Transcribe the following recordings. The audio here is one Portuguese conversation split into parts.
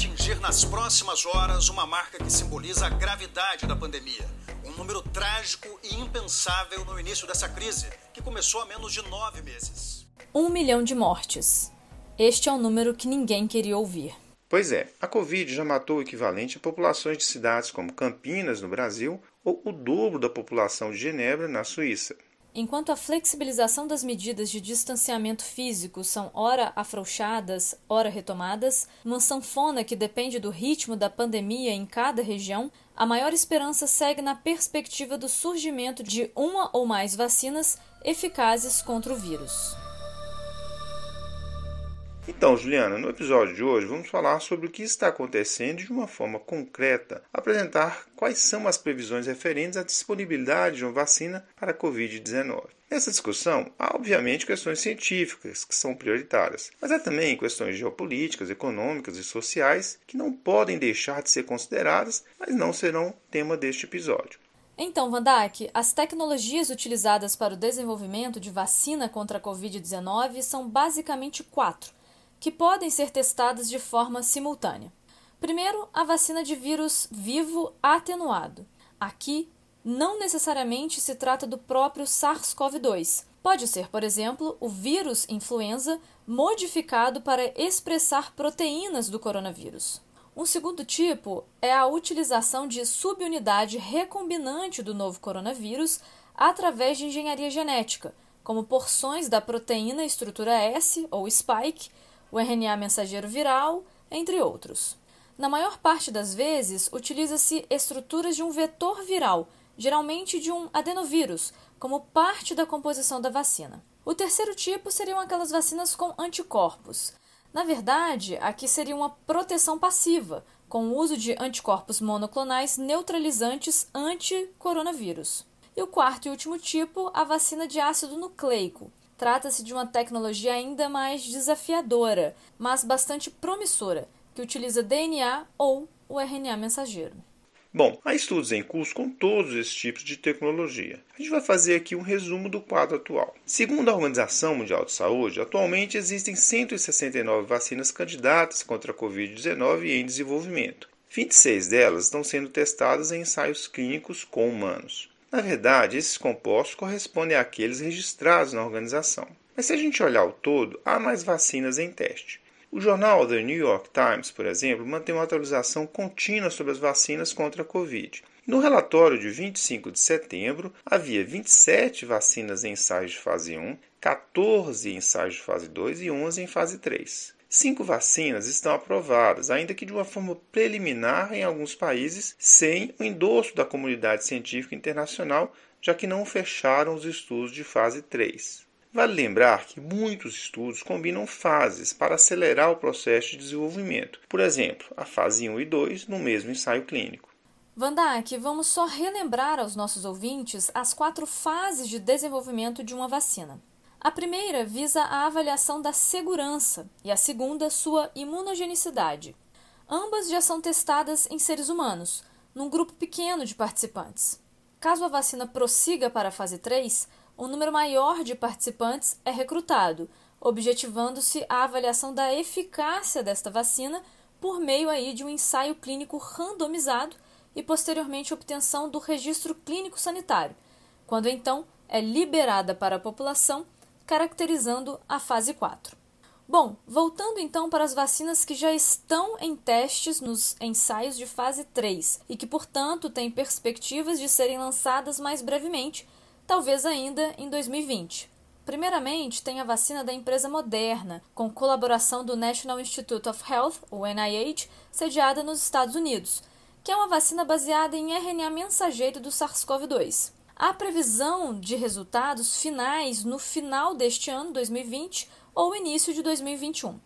atingir nas próximas horas uma marca que simboliza a gravidade da pandemia. Um número trágico e impensável no início dessa crise, que começou há menos de nove meses. Um milhão de mortes. Este é um número que ninguém queria ouvir. Pois é, a Covid já matou o equivalente a populações de cidades como Campinas, no Brasil, ou o dobro da população de Genebra, na Suíça. Enquanto a flexibilização das medidas de distanciamento físico são ora afrouxadas, ora retomadas, uma sanfona que depende do ritmo da pandemia em cada região, a maior esperança segue na perspectiva do surgimento de uma ou mais vacinas eficazes contra o vírus. Então, Juliana, no episódio de hoje vamos falar sobre o que está acontecendo de uma forma concreta apresentar quais são as previsões referentes à disponibilidade de uma vacina para a Covid-19. Nessa discussão, há obviamente questões científicas que são prioritárias, mas há também questões geopolíticas, econômicas e sociais que não podem deixar de ser consideradas, mas não serão tema deste episódio. Então, Vandak, as tecnologias utilizadas para o desenvolvimento de vacina contra a Covid-19 são basicamente quatro que podem ser testadas de forma simultânea. Primeiro, a vacina de vírus vivo atenuado. Aqui, não necessariamente se trata do próprio SARS-CoV-2. Pode ser, por exemplo, o vírus influenza modificado para expressar proteínas do coronavírus. Um segundo tipo é a utilização de subunidade recombinante do novo coronavírus através de engenharia genética, como porções da proteína estrutura S ou spike o RNA mensageiro viral, entre outros. Na maior parte das vezes, utiliza-se estruturas de um vetor viral, geralmente de um adenovírus, como parte da composição da vacina. O terceiro tipo seriam aquelas vacinas com anticorpos. Na verdade, aqui seria uma proteção passiva, com o uso de anticorpos monoclonais neutralizantes anti-coronavírus. E o quarto e último tipo, a vacina de ácido nucleico, Trata-se de uma tecnologia ainda mais desafiadora, mas bastante promissora, que utiliza DNA ou o RNA mensageiro. Bom, há estudos em curso com todos esses tipos de tecnologia. A gente vai fazer aqui um resumo do quadro atual. Segundo a Organização Mundial de Saúde, atualmente existem 169 vacinas candidatas contra a Covid-19 em desenvolvimento. 26 delas estão sendo testadas em ensaios clínicos com humanos. Na verdade, esses compostos correspondem àqueles registrados na organização. Mas se a gente olhar o todo, há mais vacinas em teste. O jornal The New York Times, por exemplo, mantém uma atualização contínua sobre as vacinas contra a Covid. No relatório de 25 de setembro, havia 27 vacinas em ensaios de fase 1, 14 em ensaios de fase 2 e 11 em fase 3. Cinco vacinas estão aprovadas, ainda que de uma forma preliminar em alguns países, sem o endosso da comunidade científica internacional, já que não fecharam os estudos de fase 3. Vale lembrar que muitos estudos combinam fases para acelerar o processo de desenvolvimento, por exemplo, a fase 1 e 2 no mesmo ensaio clínico. Vandak, vamos só relembrar aos nossos ouvintes as quatro fases de desenvolvimento de uma vacina. A primeira visa a avaliação da segurança e a segunda, sua imunogenicidade. Ambas já são testadas em seres humanos, num grupo pequeno de participantes. Caso a vacina prossiga para a fase 3, um número maior de participantes é recrutado, objetivando-se a avaliação da eficácia desta vacina por meio aí de um ensaio clínico randomizado e posteriormente obtenção do registro clínico sanitário, quando então é liberada para a população caracterizando a fase 4. Bom, voltando então para as vacinas que já estão em testes nos ensaios de fase 3 e que, portanto, têm perspectivas de serem lançadas mais brevemente, talvez ainda em 2020. Primeiramente, tem a vacina da empresa Moderna, com colaboração do National Institute of Health, o NIH, sediada nos Estados Unidos, que é uma vacina baseada em RNA mensageiro do SARS-CoV-2. Há previsão de resultados finais no final deste ano, 2020, ou início de 2021.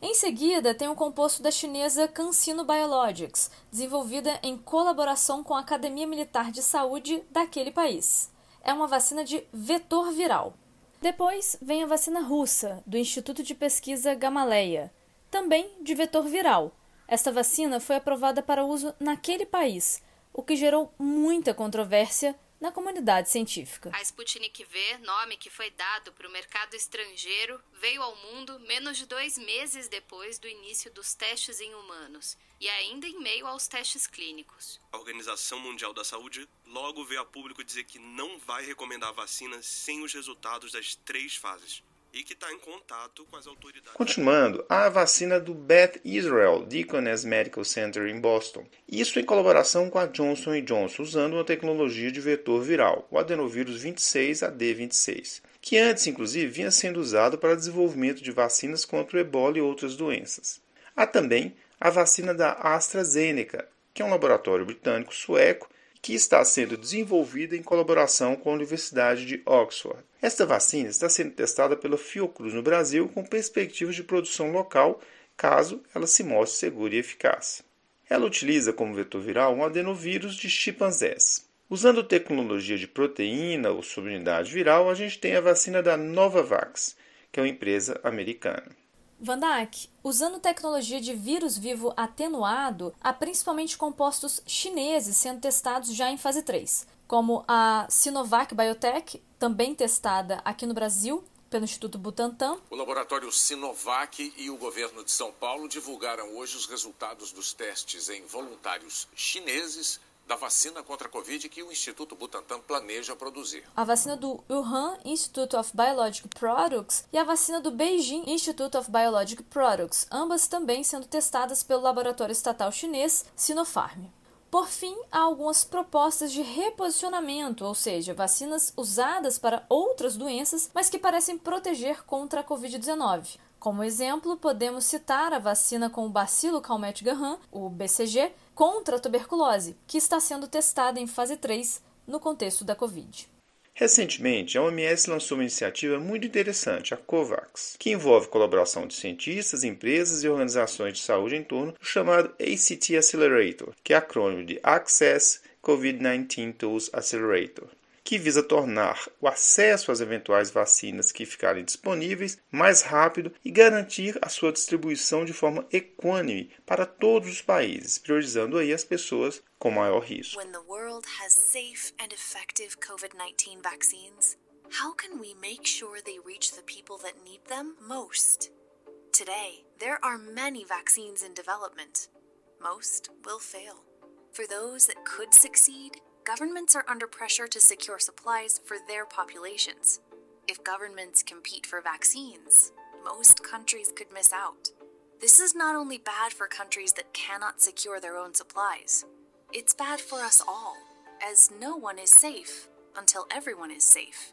Em seguida, tem o composto da chinesa CanSino Biologics, desenvolvida em colaboração com a Academia Militar de Saúde daquele país. É uma vacina de vetor viral. Depois vem a vacina russa, do Instituto de Pesquisa Gamaleya, também de vetor viral. Esta vacina foi aprovada para uso naquele país, o que gerou muita controvérsia na comunidade científica. A Sputnik V, nome que foi dado para o mercado estrangeiro, veio ao mundo menos de dois meses depois do início dos testes em humanos e ainda em meio aos testes clínicos. A Organização Mundial da Saúde logo veio a público dizer que não vai recomendar a vacina sem os resultados das três fases e que está em contato com as autoridades. Continuando, a vacina do Beth Israel Deaconess Medical Center em Boston. Isso em colaboração com a Johnson Johnson, usando uma tecnologia de vetor viral, o adenovírus 26AD26, que antes, inclusive, vinha sendo usado para desenvolvimento de vacinas contra o ebola e outras doenças. Há também a vacina da AstraZeneca, que é um laboratório britânico-sueco que está sendo desenvolvida em colaboração com a Universidade de Oxford. Esta vacina está sendo testada pela Fiocruz no Brasil com perspectivas de produção local, caso ela se mostre segura e eficaz. Ela utiliza como vetor viral um adenovírus de chimpanzés. Usando tecnologia de proteína ou subunidade viral, a gente tem a vacina da Novavax, que é uma empresa americana. Vandak, usando tecnologia de vírus vivo atenuado, há principalmente compostos chineses sendo testados já em fase 3, como a Sinovac Biotech, também testada aqui no Brasil pelo Instituto Butantan. O laboratório Sinovac e o governo de São Paulo divulgaram hoje os resultados dos testes em voluntários chineses da vacina contra a Covid que o Instituto Butantan planeja produzir. A vacina do Wuhan Institute of Biologic Products e a vacina do Beijing Institute of Biologic Products, ambas também sendo testadas pelo laboratório estatal chinês Sinopharm. Por fim, há algumas propostas de reposicionamento, ou seja, vacinas usadas para outras doenças, mas que parecem proteger contra a Covid-19. Como exemplo, podemos citar a vacina com o bacilo Calmette-Guerin, o BCG, contra a tuberculose, que está sendo testada em fase 3 no contexto da Covid. Recentemente, a OMS lançou uma iniciativa muito interessante, a COVAX, que envolve colaboração de cientistas, empresas e organizações de saúde em torno do chamado ACT Accelerator, que é acrônimo de Access COVID-19 Tools Accelerator que visa tornar o acesso às eventuais vacinas que ficarem disponíveis mais rápido e garantir a sua distribuição de forma equânime para todos os países, priorizando aí as pessoas com maior risco. When the world has safe and effective COVID-19 vaccines, how can we make sure they reach the people that need them most? Today, there are many vaccines in development. Most will fail. For those that could succeed, governments are under pressure to secure supplies for their populations. If governments compete for vaccines, most countries could miss out. This is not only bad for countries that cannot secure their own supplies, it's bad for us all, as no one is safe until everyone is safe.